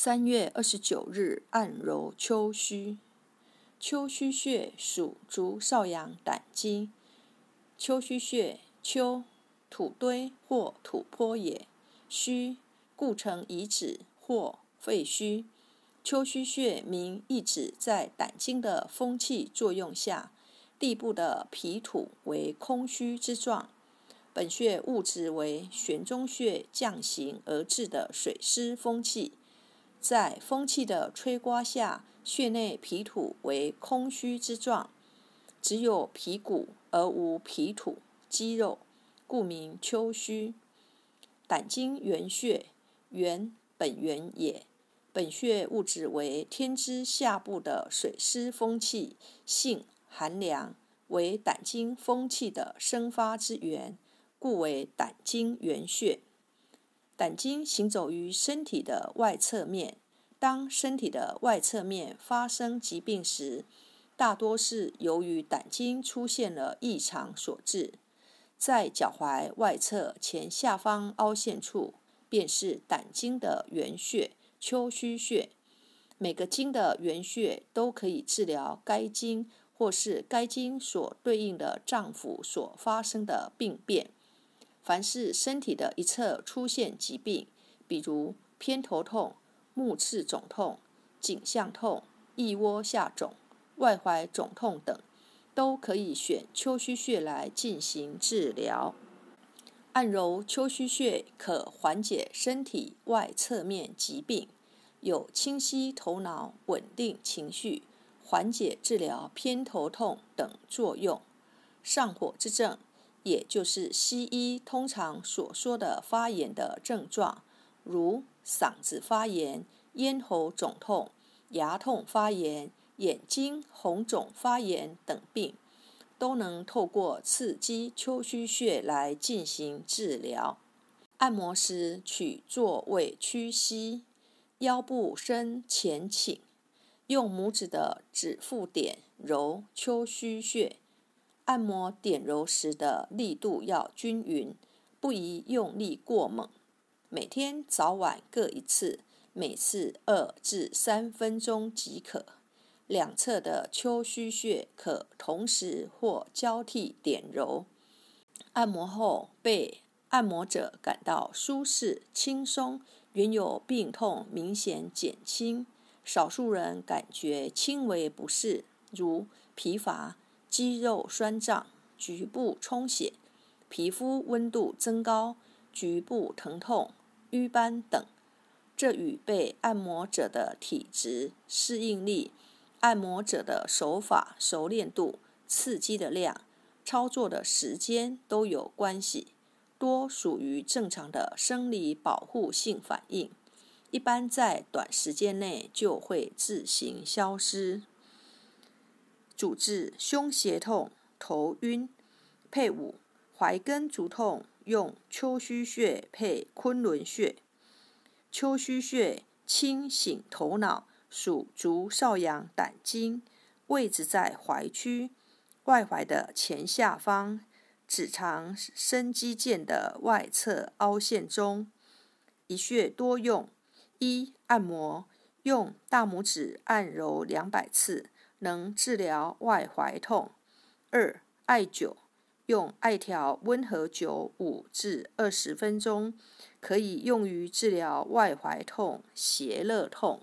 三月二十九日，按揉丘虚。丘虚穴属足少阳胆经。丘虚穴，丘，土堆或土坡也。虚，故称遗址或废墟。丘虚穴名意指在胆经的风气作用下，地部的皮土为空虚之状。本穴物质为玄中穴降行而至的水湿风气。在风气的吹刮下，穴内皮土为空虚之状，只有皮骨而无皮土、肌肉，故名丘虚。胆经原穴，原本源也。本穴物质为天之下部的水湿风气，性寒凉，为胆经风气的生发之源，故为胆经原穴。胆经行走于身体的外侧面，当身体的外侧面发生疾病时，大多是由于胆经出现了异常所致。在脚踝外侧前下方凹陷处，便是胆经的原穴丘虚穴。每个经的原穴都可以治疗该经或是该经所对应的脏腑所发生的病变。凡是身体的一侧出现疾病，比如偏头痛、目赤肿痛、颈项痛、腋窝下肿、外踝肿痛等，都可以选丘虚穴来进行治疗。按揉丘虚穴可缓解身体外侧面疾病，有清晰头脑、稳定情绪、缓解治疗偏头痛等作用。上火之症。也就是西医通常所说的发炎的症状，如嗓子发炎、咽喉肿痛、牙痛发炎、眼睛红肿发炎等病，都能透过刺激丘虚穴来进行治疗。按摩时取坐位屈膝，腰部深前倾，用拇指的指腹点揉丘虚穴。按摩点揉时的力度要均匀，不宜用力过猛。每天早晚各一次，每次二至三分钟即可。两侧的丘虚穴可同时或交替点揉。按摩后，被按摩者感到舒适轻松，原有病痛明显减轻。少数人感觉轻微不适，如疲乏。肌肉酸胀、局部充血、皮肤温度增高、局部疼痛、瘀斑等，这与被按摩者的体质、适应力、按摩者的手法熟练度、刺激的量、操作的时间都有关系，多属于正常的生理保护性反应，一般在短时间内就会自行消失。主治胸胁痛、头晕。配伍怀根足痛，用丘虚穴配昆仑穴。丘虚穴清醒头脑，属足少阳胆经，位置在踝区外踝的前下方，指肠深肌腱的外侧凹陷中。一穴多用：一、按摩，用大拇指按揉两百次。能治疗外踝痛。二、艾灸，用艾条温和灸五至二十分钟，可以用于治疗外踝痛、胁肋痛。